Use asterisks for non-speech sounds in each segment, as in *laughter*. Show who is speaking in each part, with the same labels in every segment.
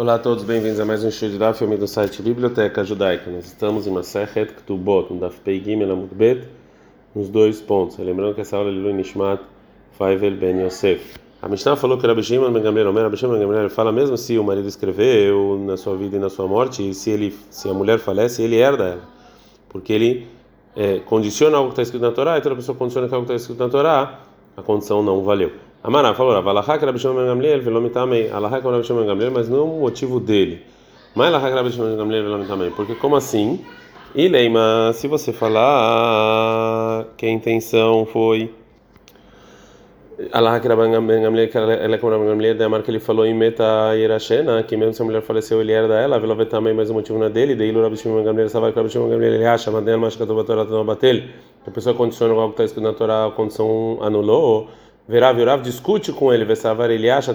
Speaker 1: Olá a todos, bem-vindos a mais um de Daf, filme do site Biblioteca Judaica. Nós estamos em Masechet Ktubot, no Daf Pei Gimel Amud Bet, nos dois pontos. Lembrando que essa aula é Lilu Nishmat Faivel Ben Yosef. A Mishnah falou que Rabi Shimon Ben Gamliel, Rabi Shimon Ben Gamliel fala mesmo se o marido escreveu na sua vida e na sua morte, e se ele, se a mulher falece, ele herda ela, porque ele é, condiciona algo que está escrito na Torá, e toda pessoa condiciona algo que está escrito na Torá, a condição não valeu. Amará falou, Avalahá que Rabi Shimon Gamliel, velomitamei, Alahá que Rabi Shimon Gamliel, mas não o motivo dele. Mas Alahá que Rabi Shimon Gamliel, velomitamei, porque como assim? E Leima, se você falar que a intenção foi Allah que Rabban Gamliel, ela é como Rabban Gamliel, da marca ele falou em Meta Yerashena, que mesmo se a mulher faleceu, ele herda ela, vela também mais um motivo na dele, daí Lura Bishim Gamliel, Savai Rabbi Shimon Gamliel, ele acha, Madel Mashkat Torah não batel, a pessoa condiciona algo que está escrito na Torá, a condição anulou, Verav Yurav discute com ele, Vesavar ele acha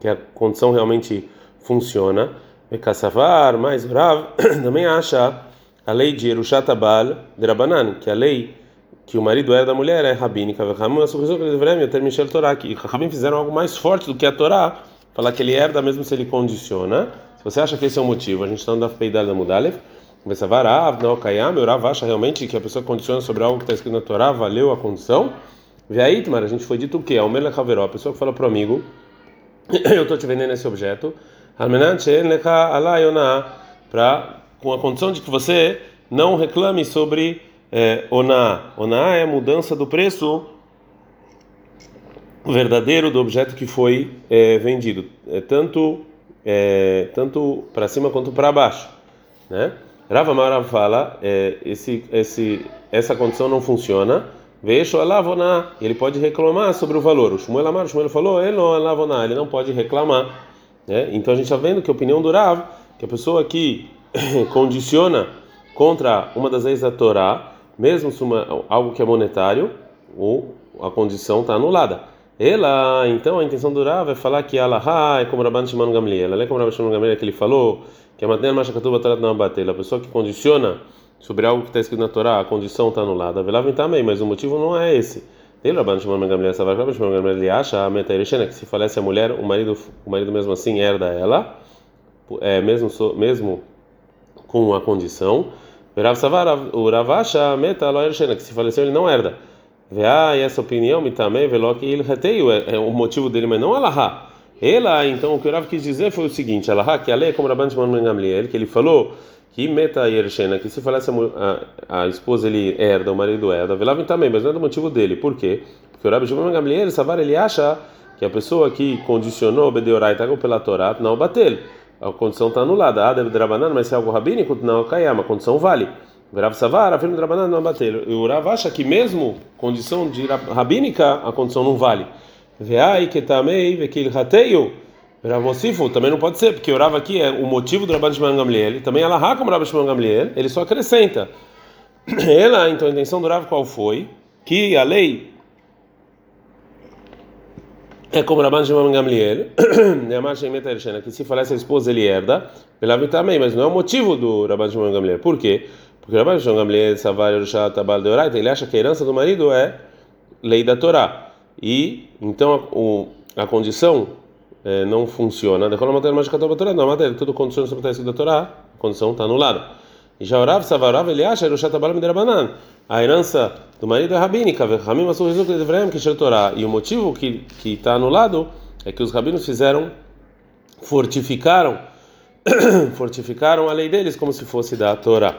Speaker 1: que a condição realmente funciona, Vekassavar, mas Verav *coughs* também acha a lei de Erushat Abal de Rabanan, que a lei que o marido era da mulher é rabínica. E Rabim fizeram algo mais forte do que a Torá, falar que ele herda mesmo se ele condiciona. Se você acha que esse é o motivo, a gente está andando da Mudalev. Você vai não Kayam, o Rav acha realmente que a pessoa condiciona sobre algo que está escrito na Torá, valeu a condição. Vê aí, a gente foi dito o quê? Almer Lechaveró, a pessoa que fala para o amigo, *coughs* eu estou te vendendo esse objeto, para com a condição de que você não reclame sobre é, oná. Oná é a mudança do preço verdadeiro do objeto que foi é, vendido, é, tanto é, tanto para cima quanto para baixo, né? Rava Mara fala, é, esse, esse, essa condição não funciona. Vejo avoná, ele pode reclamar sobre o valor. O Shmuel Amar, o Shmuel falou, ele não avoná, ele não pode reclamar. Né? Então a gente está vendo que a opinião do Rav, que a pessoa que *coughs* condiciona contra uma das leis da Torá, mesmo uma, algo que é monetário, ou a condição está anulada. Ela, então, a intenção do Rav é falar que Allah é como Rabban Shimon Gamliel. Ela é como Rabban Shimon Gamliel que ele falou que a matéria mais Tarat não bater. A pessoa que condiciona sobre algo que está escrito na Torá, a condição está anulada. Velavim também, mas o motivo não é esse. Ele Rabban Shimon Gamliel, Savar Rabban Shimon Gamliel, ele acha a Metairishena que se falece a mulher, o marido, o marido mesmo assim herda ela, é mesmo mesmo com a condição Rav Savar, o Ravasha meta que se faleceu ele não herda. Vea, essa opinião me também veló que ele reteio é, o motivo dele, mas não Alaha. Ela, então, o que o Rav quis dizer foi o seguinte: Alaha, que a lei é como Rabban Shimon Gamliel, que ele falou meta Yershena, que se falece a, a, esposa ele herda, o marido herda, velava também, mas não é do motivo dele. Por quê? Porque o Rabban Shimon Gamliel, Savar, ele acha que a pessoa que condicionou Bedeorai pela Torá, não bateu a condição está anulada. Ah, deve drabanan, mas se é algo rabínico, não cai, a condição vale. Rav Savar, afirma drabanan, não bater. O Rav acha que mesmo condição de rabínica, a condição não vale. Veai que tamei, vekil rateio. Ravosifu também não pode ser, porque o Rav aqui é o motivo do Rabban Shimon Gamliel, também ela raca como Rabban Shimon Gamliel, ele só acrescenta. *clears throat* Ela, então a intenção do Rav qual foi? Que a lei é como Rabban Shimon Gamliel, *clears throat* né, que se falece a esposa ele herda, pela também, mas não é o motivo do Rabban Shimon Gamliel. Por quê? Porque Rabban Shimon Gamliel, Savar ele acha que a herança do marido é lei da Torá. E então a, a condição é, não funciona. Decola matéria mágica da Torá, não, a matéria, tudo condição sobre a da Torá, a condição está anulada. E já Rav Savarav, ele acha Yerushat Abal Miderabanan a herança do marido é rabínica, e o motivo que que está anulado é que os rabinos fizeram fortificaram fortificaram a lei deles como se fosse da Torá.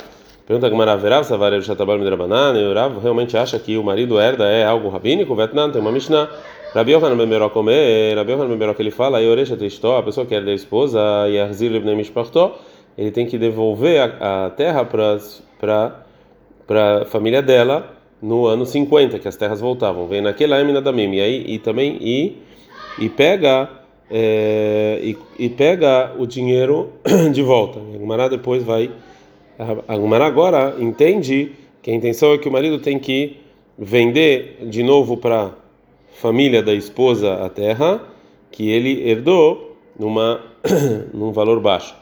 Speaker 1: Pergunta que Maraverav, Savarev Shatabal Midrabanan, e Rav realmente acha que o marido herda é algo rabínico? Vetnan, tem uma Mishnah. Rabi Yohanan Bemeró comer, Rabi Yohanan Bemeró que ele fala, e Oresha Tristó, a pessoa que herda a esposa, e Arzir Lebnei Mishpartó, ele tem que devolver a, a terra para a família dela no ano 50, que as terras voltavam. Vem naquela émina da Mim. E aí e também e e pega é, e, e, pega o dinheiro *clears throat* de volta. A Gumara depois vai a Gumara agora entende que a intenção é que o marido tem que vender de novo para família da esposa a terra que ele herdou numa *coughs* num valor baixo.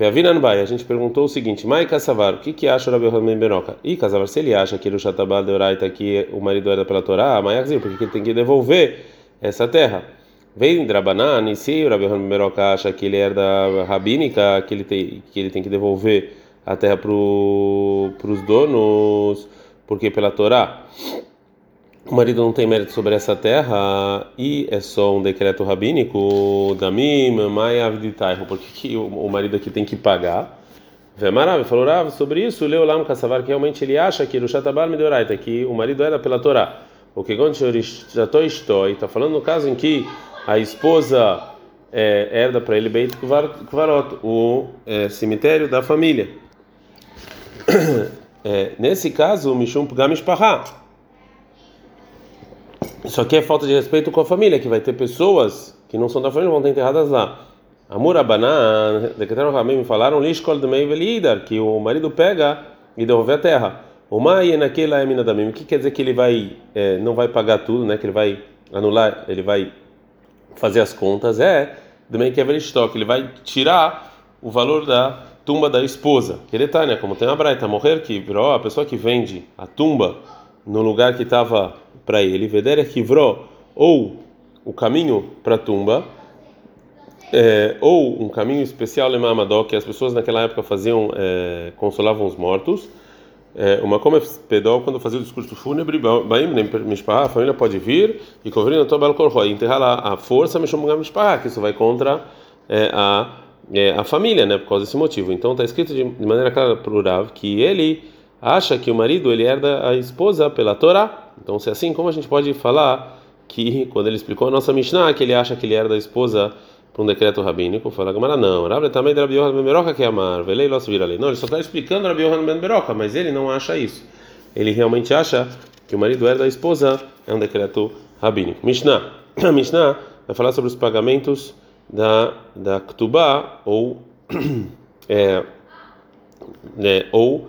Speaker 1: A gente perguntou o seguinte: Mai Kassavar, o que, que acha o Rabi Hanan Benoca? E Kassavar, se ele acha que o Shatabal de Oraita que o marido era pela Torá, Mai Akzir, porque ele tem que devolver essa terra. Vem Drabanan, e se o Rabi Meroca acha que ele herda rabínica, que ele tem que, ele tem que devolver a terra para os donos, porque pela Torá o marido não tem mérito sobre essa terra e é só um decreto rabínico da mim, mãe aviditaiho, porque que o marido aqui tem que pagar? Vemarav falou Rav sobre isso, leu no Kassavar que realmente ele acha que o Shatabar Medoraita, que o marido era pela Torá. O que já estou está falando no caso em que a esposa é, herda para ele Beit Kvarot, o é, cemitério da família. *coughs* É, nesse caso, Mishum Pgamish Pará. Isso aqui é falta de respeito com a família, que vai ter pessoas que não são da família vão ter enterradas lá. Amor Abaná, decretaram Ramim, falaram Lishkol de Meivelider, que o marido pega e devolve a terra. O Mai naquela emina da O que quer dizer que ele vai, é, não vai pagar tudo, né? Que ele vai anular, ele vai fazer as contas é também que é estoque, ele vai tirar o valor da tumba da esposa. Queretânia, como tem a Braita, morrer que virou a pessoa que vende a tumba no lugar que estava para ele, veder que virou ou o caminho para a tumba, é, ou um caminho especial lemamadó que as pessoas naquela época faziam, é, consolavam os mortos é, uma como pedal quando fazia o discurso fúnebre, a família pode vir e cobrir na tua enterrar lá a força, que isso vai contra é, a, é, a família, né, por causa desse motivo. Então está escrito de, de maneira clara plural que ele acha que o marido ele herda a esposa pela Torá. Então se é assim, como a gente pode falar que quando ele explicou a nossa Mishnah que ele acha que ele herda a esposa para um decreto rabínico, fala Gamara, não, Rabi também que é amar. Não, ele só está explicando Rabi Yohan Ben Beroca, mas ele não acha isso. Ele realmente acha que o marido herda da esposa é um decreto rabínico. Mishnah, a Mishnah vai falar sobre os pagamentos da da Ktubá ou *clears throat* é, né, ou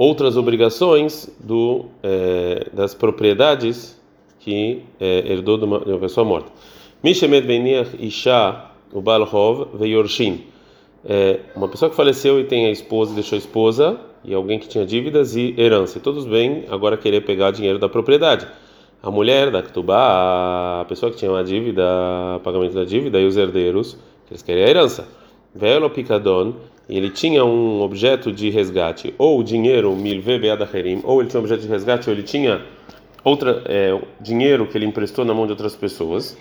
Speaker 1: outras obrigações do é, das propriedades que é, herdou de uma, de uma pessoa morta. Mishemet Beniach Isha o Balhov Veyorshin. É, uma pessoa que faleceu e tem a esposa, deixou a esposa, e alguém que tinha dívidas e herança. E todos bem agora querer pegar dinheiro da propriedade. A mulher da Ktubá, a pessoa que tinha uma dívida, pagamento da dívida, e os herdeiros, eles querem a herança. Velo Picadon, ele tinha um objeto de resgate, ou dinheiro, milve beadacherim, ou ele tinha um objeto de resgate, ou ele tinha outra, é, dinheiro que ele emprestou na mão de outras pessoas.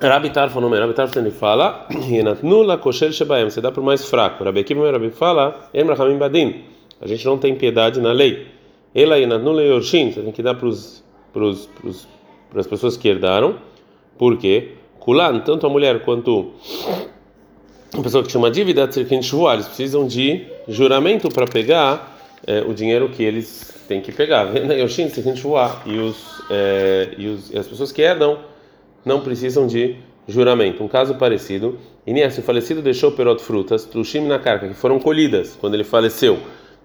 Speaker 1: Rabi Tarfon, Rabi Tarfon ele fala, *clears throat* Yenatnula kosher shebaem, você dá para o mais fraco. Rabi Akiva Rabi fala, Em Rahamim Badin, a gente não tem piedade na lei. Ela Yenatnula Yorshin, você tem que dar para as pessoas que herdaram, porque Kulan, tanto a mulher quanto a pessoa que chama dívida, eles precisam de juramento para pegar é, o dinheiro que eles têm que pegar. *laughs* Yorshin, e os, é, e os e as pessoas que herdam não precisam de juramento. Um caso parecido, Inés, o falecido deixou perot frutas, trushim na carca, que foram colhidas quando ele faleceu,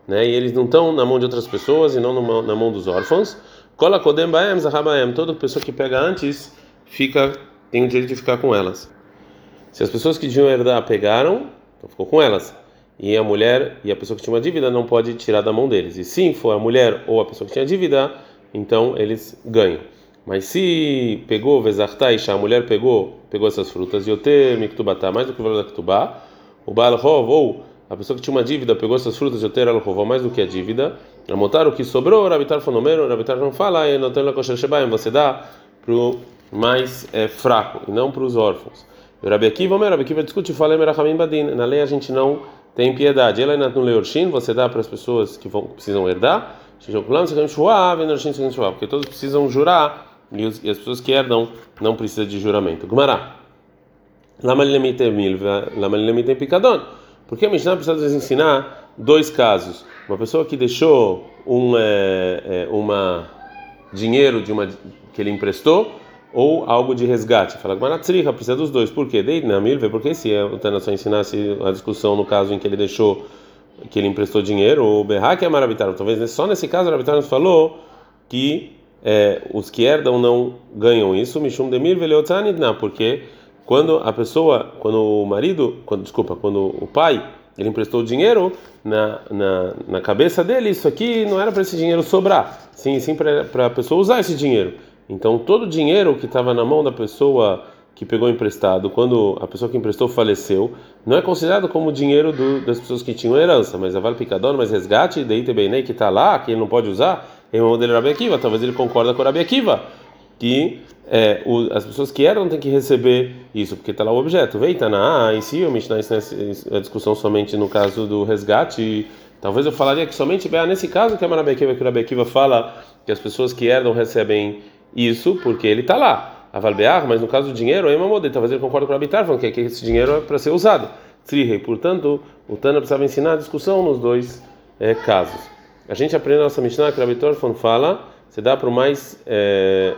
Speaker 1: né? E eles não estão na mão de outras pessoas e não na mão dos órfãos. Kola kodem baem zahabaem, toda pessoa que pega antes fica tem o direito de ficar com elas. Se as pessoas que deviam herdar pegaram, então ficou com elas. E a mulher e a pessoa que tinha uma dívida não pode tirar da mão deles. E se for a mulher ou a pessoa que tinha dívida, então eles ganham. Mas se pegou Vezartaisha, a mulher pegou, pegou essas frutas, Yoter Miktubatá, mais do que o valor da Ktubá, o Baal ou a pessoa que tinha uma dívida pegou essas frutas, Yoter Al Hov, mais do que a dívida, Amotar o que sobrou, Rabitar Fonomero, Rabitar não fala, e não tem Kosher Shebaim, você dá para o mais é, fraco, e não para os órfãos. Rabi Akiva, Rabi Akiva discute e fala, Merachamim Badin, na lei a gente não tem piedade. Ela ainda no você dá para as pessoas que vão, precisam herdar, porque todos precisam jurar e, as pessoas que herdam não precisam de juramento. Gumará. Porque a Mishnah precisa nos ensinar dois casos. Uma pessoa que deixou um é, é, uma dinheiro de uma que ele emprestou ou algo de resgate. Fala Gmaratzriha, precisa dos dois. Por quê? Porque se o Tanassó ensinasse a discussão no caso em que ele deixou que ele emprestou dinheiro, o Berrak é maravilhoso. Talvez só nesse caso o Rabitar nos falou que é, os que herdam não ganham isso, Mishum Demir Veleotzanidna, porque quando a pessoa, quando o marido, quando, desculpa, quando o pai ele emprestou dinheiro na, na, na cabeça dele, isso aqui não era para esse dinheiro sobrar, sim, sim para a pessoa usar esse dinheiro. Então todo o dinheiro que estava na mão da pessoa que pegou emprestado, quando a pessoa que emprestou faleceu, não é considerado como dinheiro do, das pessoas que tinham herança, mas a vale picador, mas resgate, daí também que está lá, que ele não pode usar, é o modelo Rabi Akiva, talvez ele concorda com o Rabi Akiva, que é, o, as pessoas que eram têm que receber isso, porque está lá o objeto. Veita na em si, o Mishnah a discussão somente no caso do resgate, talvez eu falaria que somente nesse caso que é o Rabi Akiva, que o Rabi Akiva fala que as pessoas que herdam recebem isso porque ele está lá a Valbear, mas no caso do dinheiro, aí uma talvez ele concorde com o Abitar, falando que, esse dinheiro é para ser usado. Trihei, portanto, o Tana precisava ensinar a discussão nos dois é, casos. A gente aprende na nossa Mishnah que o Abitar fala, você dá para o mais é,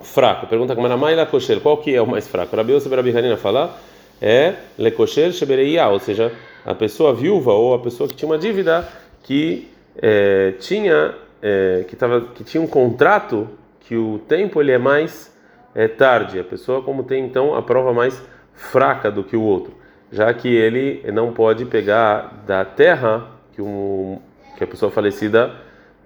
Speaker 1: fraco. Pergunta como era mais Lekosher, qual que é o mais fraco? Rabi Yosef Rabi fala é Lekosher Shebereia, ou seja, a pessoa viúva ou a pessoa que tinha uma dívida que é, tinha é, que, tava, que tinha um contrato que o tempo ele é mais é tarde. A pessoa como tem então a prova mais fraca do que o outro, já que ele não pode pegar da terra que, um, que a pessoa falecida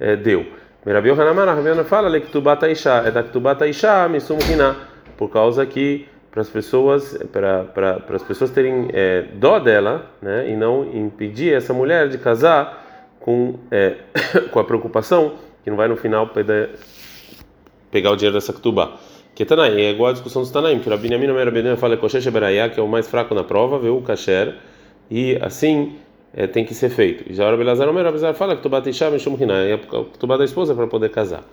Speaker 1: é, deu. Merabil Hanamar, Rabiana fala, Lektubata Isha, é da Ktubata Isha, Misum Hina, por causa que para as pessoas para para as pessoas terem é, dó dela, né, e não impedir essa mulher de casar com é, *coughs* com a preocupação que não vai no final pegar, o dinheiro dessa Ktubá. Que é igual a discussão dos Tanaim, que o Rabi Yamin Omer fala Kosher Sheberayá, que é o mais fraco na prova, vê o Kasher, e assim é, tem que ser feito. E já o Rabi Lazar Omer, fala que tu bate Isham e Shumhina, é tu bate a esposa para poder casar.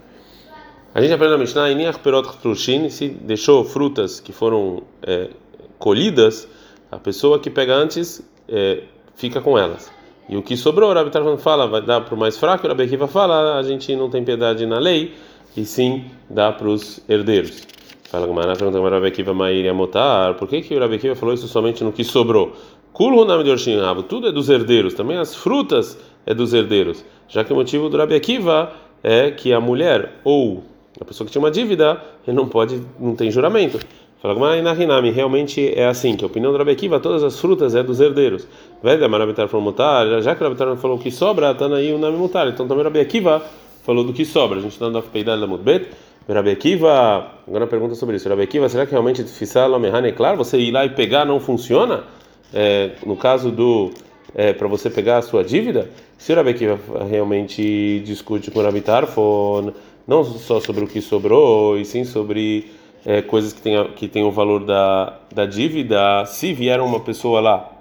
Speaker 1: A gente aprende na Mishnah, Iniach Perot Trushin, se deixou frutas que foram é, colhidas, a pessoa que pega antes é, fica com elas. E o que sobrou, o Rabi Tarfan fala, vai dar para o mais fraco, o Rabi Akiva fala, a gente não tem piedade na lei, e sim dá para os herdeiros. Fala Gumara, pergunta o Rabi Akiva Maíri Amotar, por que, que o Rabi Akiva falou isso somente no que sobrou? Kulhu nome de Orshin tudo é dos herdeiros, também as frutas é dos herdeiros, já que o motivo do Rabi Akiva é que a mulher ou a pessoa que tinha uma dívida, ele não pode, não tem juramento. Fala Gumara, Inahinami, realmente é assim, que a opinião do Rabi Akiva, todas as frutas é dos herdeiros. Veda Marabitar falou mutar, já que o Rabitar falou que sobra, tá aí o nome mutar, então também o Rabi Akiva falou do que sobra. A gente está no Peidal da Mudbet. Rabi Akiva, agora pergunta sobre isso. Rabi Akiva, será que realmente Fissal Omehan é claro? Você ir lá e pegar não funciona? É, no caso do é, para você pegar a sua dívida? Se o Rabi Akiva realmente discute com o Rabi Tarfon, não só sobre o que sobrou, e sim sobre é, coisas que têm que tem o valor da, da dívida, se vier uma pessoa lá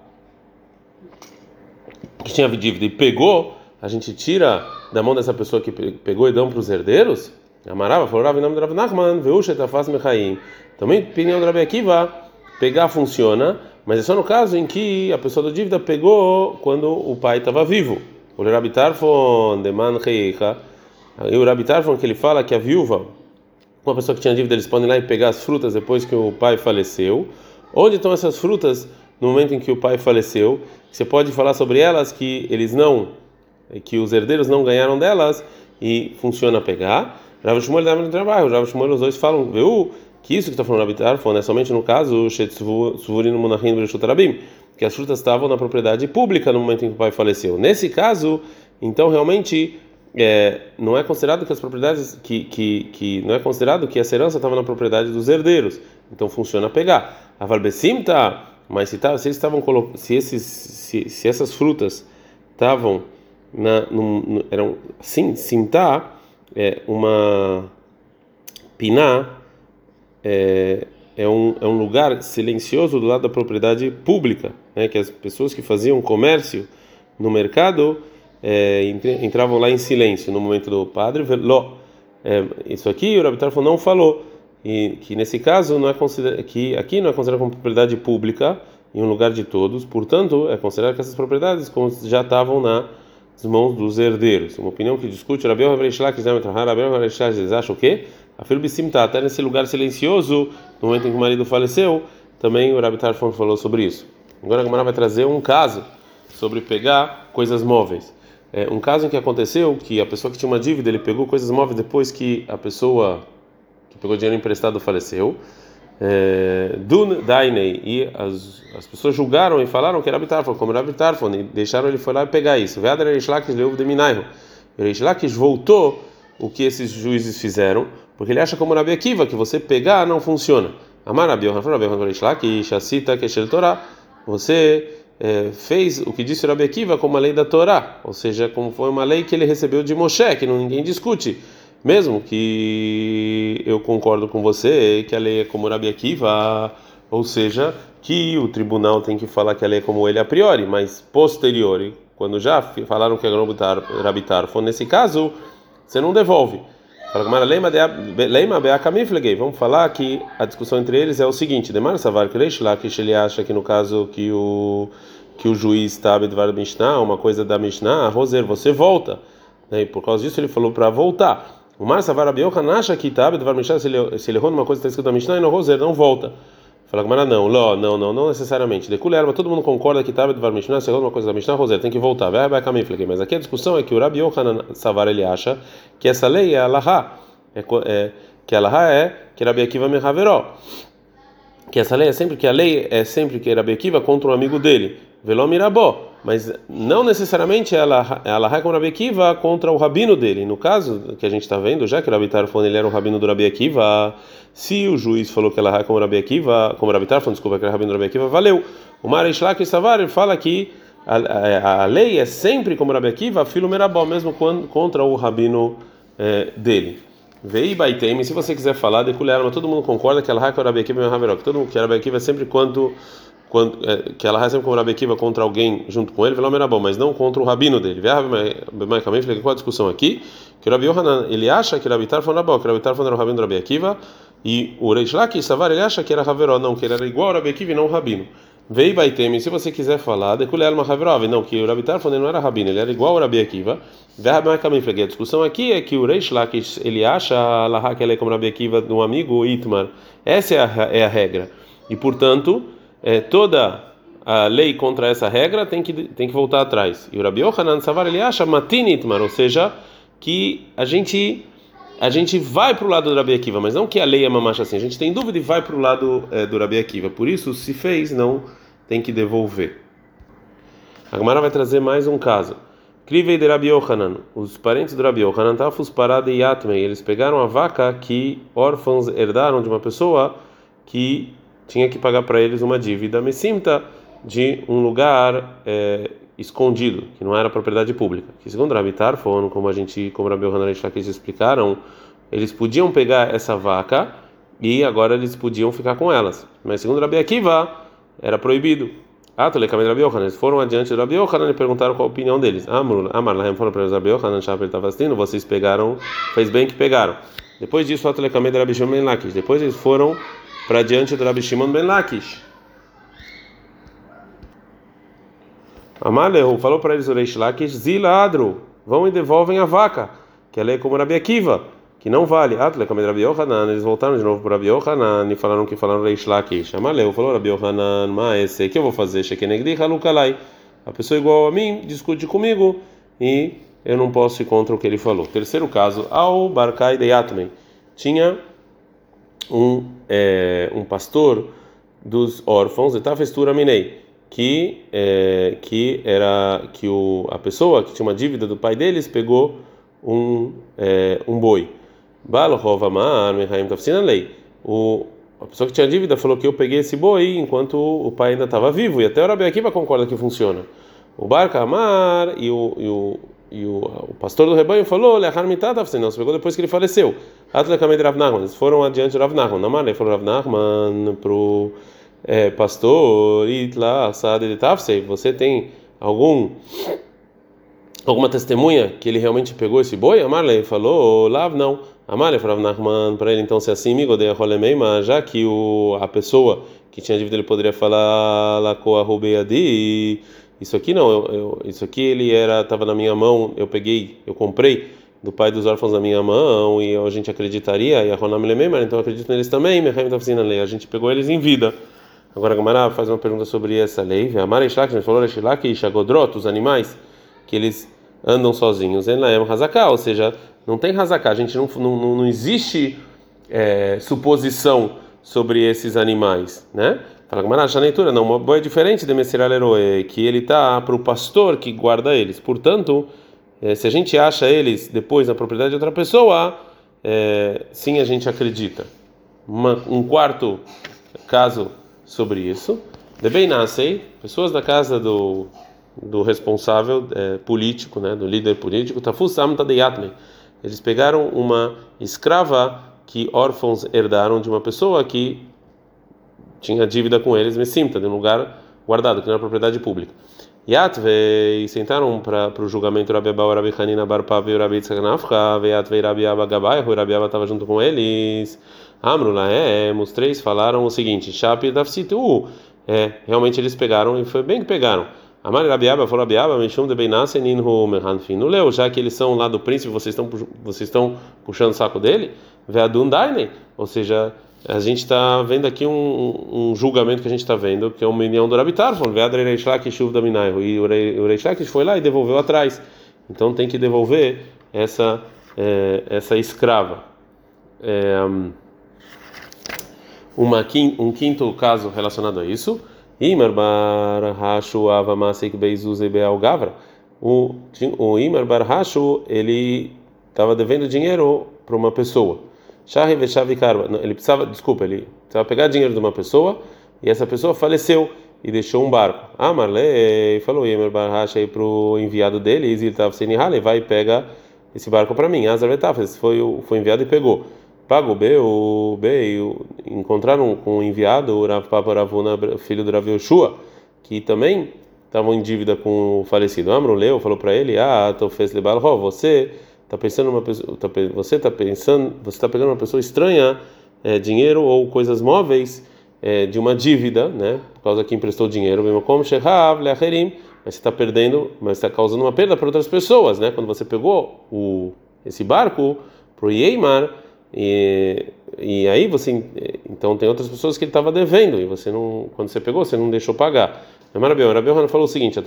Speaker 1: que tinha dívida e pegou, a gente tira da mão dessa pessoa que pegou e para os herdeiros? Amarava falou, Rav, do Rav Nachman, Veushetafaz Mechaim. Também, opinião do Rabi Akiva, pegar funciona, mas é só no caso em que a pessoa da dívida pegou quando o pai estava vivo. O Rabi Tarfon, Deman Reicha, e o Rabi Tarfon, que ele fala que a viúva, uma pessoa que tinha dívida, eles podem ir lá e pegar as frutas depois que o pai faleceu. Onde estão essas frutas no momento em que o pai faleceu? Você pode falar sobre elas que eles não, que os herdeiros não ganharam delas e funciona pegar. Rav Shmuel dá no trabalho. Rav Shmuel, os dois falam, viu? Que isso que está falando Rabi Tarfon é somente no caso que as frutas estavam na propriedade pública no momento em que o pai faleceu. Nesse caso, então realmente é, não é considerado que as propriedades que, que, que não é considerado que essa herança estava na propriedade dos herdeiros. Então funciona pegar. A Valbesim tá, mas se, tá, se estavam se esses se, se essas frutas estavam na no, eram sim, sim tá é, uma piná é, é, um, é um lugar silencioso do lado da propriedade pública, né, que as pessoas que faziam comércio no mercado é, entravam lá em silêncio no momento do padre veló. É, isso aqui o Rabi não falou e que nesse caso não é que aqui não é considerado como propriedade pública em um lugar de todos, portanto é considerado que essas propriedades já estavam na as mãos dos herdeiros. Uma opinião que discute Rabiel Havreshlak, Rabiel Havreshlak, eles acham o quê? A filha está até nesse lugar silencioso, no momento em que o marido faleceu, também o Rabi Tarfon falou sobre isso. Agora a Gamara vai trazer um caso sobre pegar coisas móveis. É, um caso em que aconteceu que a pessoa que tinha uma dívida, ele pegou coisas móveis depois que a pessoa que pegou dinheiro emprestado faleceu Dun Dainei e as, as pessoas julgaram e falaram que era Bitarfon, como era Bitarfon, e deixaram ele foi lá pegar isso. Veadar Reish Lakish leu de Minaiho. Reish Lakish voltou o que esses juízes fizeram, porque ele acha como Rabi Akiva que você pegar não funciona. Amar Rabi Yohanan, Rabi Yohanan que Shasita que Torá, você é, fez o que disse Rabi Akiva como a lei da Torá, ou seja, como foi uma lei que ele recebeu de Moshe, que ninguém discute. Mesmo que eu concordo com você que a lei é como Rabi Akiva, ou seja, que o tribunal tem que falar que a lei é como ele a priori, mas posteriori, quando já falaram que é Rabitar, foi nesse caso, você não devolve. Vamos falar que a discussão entre eles é o seguinte: Demar Savar que ele acha que no caso que o que o juiz está Bedvar Mishnah, uma coisa da Mishnah, Roser, você volta. Né? E por causa disso ele falou para voltar. O Mar Savar Abiohan acha que Bedvar Mishnah, se ele, se ele errou numa coisa que está escrito na Mishnah, e no Roser não volta. Fala Gamara, não, não, não, não, não necessariamente. De Kulerma, todo mundo concorda que Tabet Var Mishnah, se uma coisa da Mishnah, Roser, tem que voltar. Vai, vai, caminho, mas aqui a discussão é que o Rabi Yohanan Savar ele acha que essa lei é Allahá, é, é, que Allahá é que Rabi Akiva Mehaveró. Que essa lei é sempre que a lei é sempre que Rabi Akiva contra um amigo dele. Veló Mirabó mas não necessariamente ela ela é como Rabi Akiva contra o rabino dele. No caso que a gente está vendo, já que o Rabi Tarfon ele era o rabino do Rabi Akiva, se o juiz falou que ela é como Rabi Akiva, como Rabi Tarfon, desculpa, que era rabino do Rabi Akiva, valeu. O Marishlak e Savar fala que a, a, a, lei é sempre como Rabi Akiva, filo merabó, mesmo quando, contra o rabino é, dele. Vei Baitem, se você quiser falar, de mas todo mundo concorda que ela é como Rabi Akiva e todo mundo que Rabi Akiva é sempre quando quando, é, que ela recebe como Rabi Akiva contra alguém junto com ele, era bom, mas não contra o rabino dele. Falei, qual a discussão aqui? Que Rabi Yohanan, ele acha que Rabi Tarfon era bom, que Rabi Tarfon era o rabino do Rabi Akiva, e o Reish Laki, Savar, ele acha que era Haveró, não, que ele era igual ao Rabi Akiva e não o rabino. Vei Baitem, se você quiser falar, de Kulel Haveró, não, que o Rabi Tarfon não era rabino, ele era igual ao Rabi Akiva. A discussão aqui é que o Reish Laki, ele acha a que ela é como Rabi Akiva um amigo, Itmar. Essa é a, é a regra. E, portanto, é, toda a lei contra essa regra tem que tem que voltar atrás. E o Rabi Yohanan Savar ele acha matinitmar, ou seja, que a gente a gente vai para o lado do Rabi Akiva, mas não que a lei é mamacha assim. A gente tem dúvida e vai para o lado é, do Rabi Akiva. Por isso, se fez, não tem que devolver. A Gemara vai trazer mais um caso. Krivei de Rabi Yohanan. Os parentes do Rabi Yohanan tafus parada e yatmei. Eles pegaram a vaca que órfãos herdaram de uma pessoa que tinha que pagar para eles uma dívida messimta de um lugar é, escondido, que não era propriedade pública. Que segundo Rabi Tarfon, como a gente, como Rabi Yohanan e explicaram, eles podiam pegar essa vaca e agora eles podiam ficar com elas. Mas segundo Rabi Akiva, era proibido. Ah, tu lecamente Rabi. Eles foram adiante do Rabi Yohanan e perguntaram qual a opinião deles. Ah, Amar, Lahem foram para eles Rabi Yohanan, Shapel estava assistindo, vocês pegaram, fez bem que pegaram. Depois disso, o lecamente Rabi Shimon Lakish. Depois eles foram para diante do Rabi Shimon ben Lakish. Amaleu falou para eles o Reish Lakish, Ziladro, vão e devolvem a vaca, que ela é como Rabi Akiva, que não vale. Atle, como Rabi Yohanan, eles voltaram de novo para Rabi Yohanan e falaram que falaram Reish Lakish. Amaleu falou Rabi Yohanan, mas que eu vou fazer? Shekenegdi Halukalai. A pessoa igual a mim discute comigo e eu não posso ir contra o que ele falou. Terceiro caso, ao Barkai de Yatmen. Tinha um, é, um pastor dos órfãos, Etafestura Minei, que é, que era que o, a pessoa que tinha uma dívida do pai deles pegou um é, um boi. lei. O a pessoa que tinha dívida falou que eu peguei esse boi enquanto o pai ainda estava vivo e até o Rabi Akiva concorda que funciona. O Barca Amar e o, e o e o, o pastor do rebanho falou, Lehar Mitadav, não, você pegou depois que ele faleceu. Eles foram adiante de Rav Nachman. Não, mas falou Rav pro é, pastor, Itla, Asad de Tafsei, você tem algum alguma testemunha que ele realmente pegou esse boi? Amarley falou, Lav não. Amarley falou Nachman para ele então se assim, Migodei mas já que o a pessoa que tinha dívida ele poderia falar Lakoa Rubeadi isso aqui não, eu, eu, isso aqui ele era estava na minha mão, eu peguei, eu comprei do pai dos órfãos na minha mão e a gente acreditaria e a Ronam Lememar, então eu acredito neles também, a gente pegou eles em vida. Agora Gamara faz uma pergunta sobre essa lei. A Mara Ishlak, a gente falou Ishlak e Shagodrot, os animais, que eles andam sozinhos. Elaem Hazaká, ou seja, não tem Hazaká, a gente não, não, não existe é, suposição sobre esses animais, né? Fala Gamara, Shaneitura, não, uma boa é diferente de Messirar Heroe, que ele está para o pastor que guarda eles. Portanto, eh, se a gente acha eles depois na propriedade de outra pessoa, é, sim, a gente acredita. Uma, um quarto caso sobre isso. De bem nascei, pessoas da casa do, do responsável é, político, né, do líder político, Tafusam Tadeyatme. Eles pegaram uma escrava que órfãos herdaram de uma pessoa que tinha dívida com eles, Messimta, de um lugar guardado, que não era propriedade pública. Yatve, e sentaram para o julgamento Rabi Abba, Rabi Hanina, Bar Pavi e Rabi Tzak Nafcha, Yatve Rabi Abba Gabai, Rabi Abba estava junto com eles. Amru Laem, os três falaram o seguinte: Shapi Dafsitu. É, realmente eles pegaram e foi bem que pegaram. Amar Rabiaba falou Rabiaba, Mishum de Beinasen Inhu Mehanfin. Não leu, já que eles são lá do príncipe, vocês estão vocês estão puxando o saco dele? Veadun Dainen. Ou seja, a gente está vendo aqui um, um, julgamento que a gente está vendo, que é uma união do Rabitar. E o Reishlak foi lá e devolveu atrás. Então tem que devolver essa, é, essa escrava. É, uma, um quinto caso relacionado a isso. Imar Hashu avamasik beizuz gavra. O, o Imar bar Hashu, ele estava devendo dinheiro para uma pessoa. Shahi veshavi karba. Ele precisava, desculpa, ele precisava pegar dinheiro de uma pessoa e essa pessoa faleceu e deixou um barco. Ah, Marley falou Imar bar Hashu aí para o enviado dele, e ele estava sem vai e pega esse barco para mim. Azar foi, foi enviado e pegou. Pago B, o B, encontraram com o enviado, o Rav Papa Ravuna, filho do Rav Yoshua, que também estavam em dívida com o falecido. Amro leu, falou para ele: Ah, tu fez lebal você está pensando uma pessoa, tá, você está pensando, você está pegando uma pessoa estranha, é, dinheiro ou coisas móveis é, de uma dívida, né? Por causa que emprestou dinheiro, como mas você está perdendo, mas está causando uma perda para outras pessoas, né? Quando você pegou o esse barco pro Yeimar e, e aí você então tem outras pessoas que ele estava devendo e você não quando você pegou você não deixou pagar. Marabião, Rabião falou o seguinte: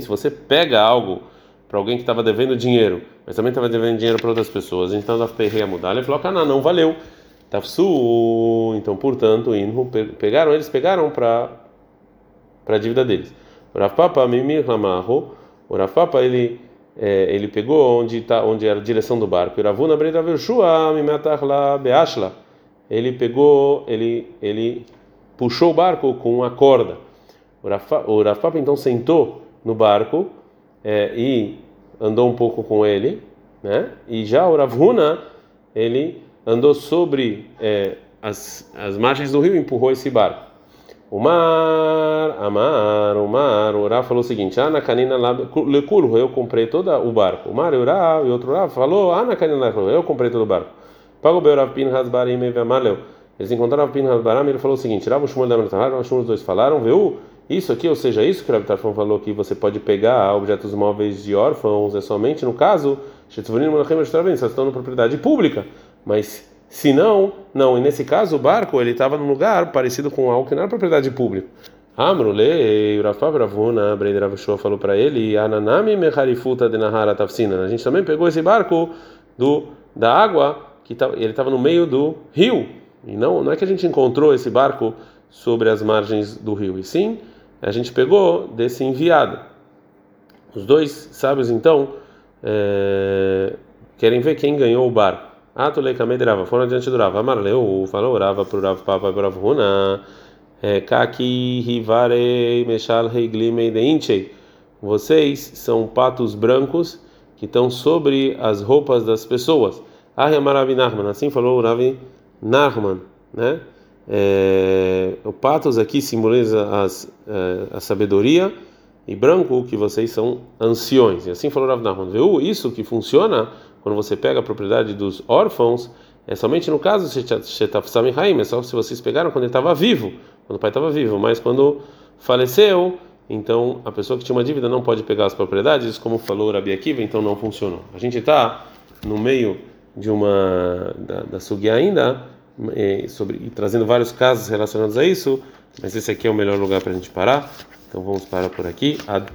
Speaker 1: se você pega algo para alguém que estava devendo dinheiro, mas também estava devendo dinheiro para outras pessoas, então da ferreia mudar, ele falou: "Cana, não valeu". Tafsu, então portanto, inhu pegaram eles pegaram para para a dívida deles. Papa mimir Papa ele é, ele pegou onde tá, onde era a direção do barco. Iravuna Breitavershua lá Beashla. Ele pegou, ele ele puxou o barco com uma corda. O Rafapa então sentou no barco é, e andou um pouco com ele, né? E já o Ravuna ele andou sobre é, as, as margens do rio e empurrou esse barco. O mar, amar, o mar, o Rá falou o seguinte: Ana canina lecurro, eu comprei todo o barco. O mar, o Rá, e outro Rá falou: Ana canina eu comprei todo o barco. Pago beu Rav Pinhas Barim e Vemaleu. Eles encontraram Rav Pinhas Barim e ele falou o seguinte: Rav Shmuel da Mertahar, Rav os dois falaram, viu? Isso aqui, ou seja, isso que o Tarfon falou que você pode pegar objetos móveis de órfãos, é somente no caso, se estão na propriedade pública. Mas se não, não. E nesse caso, o barco ele estava num lugar parecido com algo que não era propriedade pública. Amrule, Urafa Bravuna, Breder Avishua falou para ele, Ananami Mecharifuta de Nahara Tafsina. A gente também pegou esse barco do da água que tá, ele estava no meio do rio. E não, não é que a gente encontrou esse barco sobre as margens do rio, e sim a gente pegou desse enviado. Os dois sábios então é, querem ver quem ganhou o barco. Atulei Kamedrava, foram adiante do Rava. Amarleu, falou Rava para o Rav Papa Rav Huna. É, Kaki Hivare Meshal Heiglimei Deinchei. Vocês são patos brancos que estão sobre as roupas das pessoas. Ahemaravi Narman, assim falou o Ravi Narman, né? É, o patos aqui simboliza as, é, a sabedoria e branco que vocês são anciões. E assim falou Rav Narman. Viu isso que funciona? quando você pega a propriedade dos órfãos, é somente no caso Shetafsami Haim, é só se vocês pegaram quando ele estava vivo, quando o pai estava vivo, mas quando faleceu, então a pessoa que tinha uma dívida não pode pegar as propriedades, como falou Rabi Akiva, então não funcionou. A gente está no meio de uma da, da ainda, é, sobre, e trazendo vários casos relacionados a isso, mas esse aqui é o melhor lugar para a gente parar, então vamos parar por aqui. Ad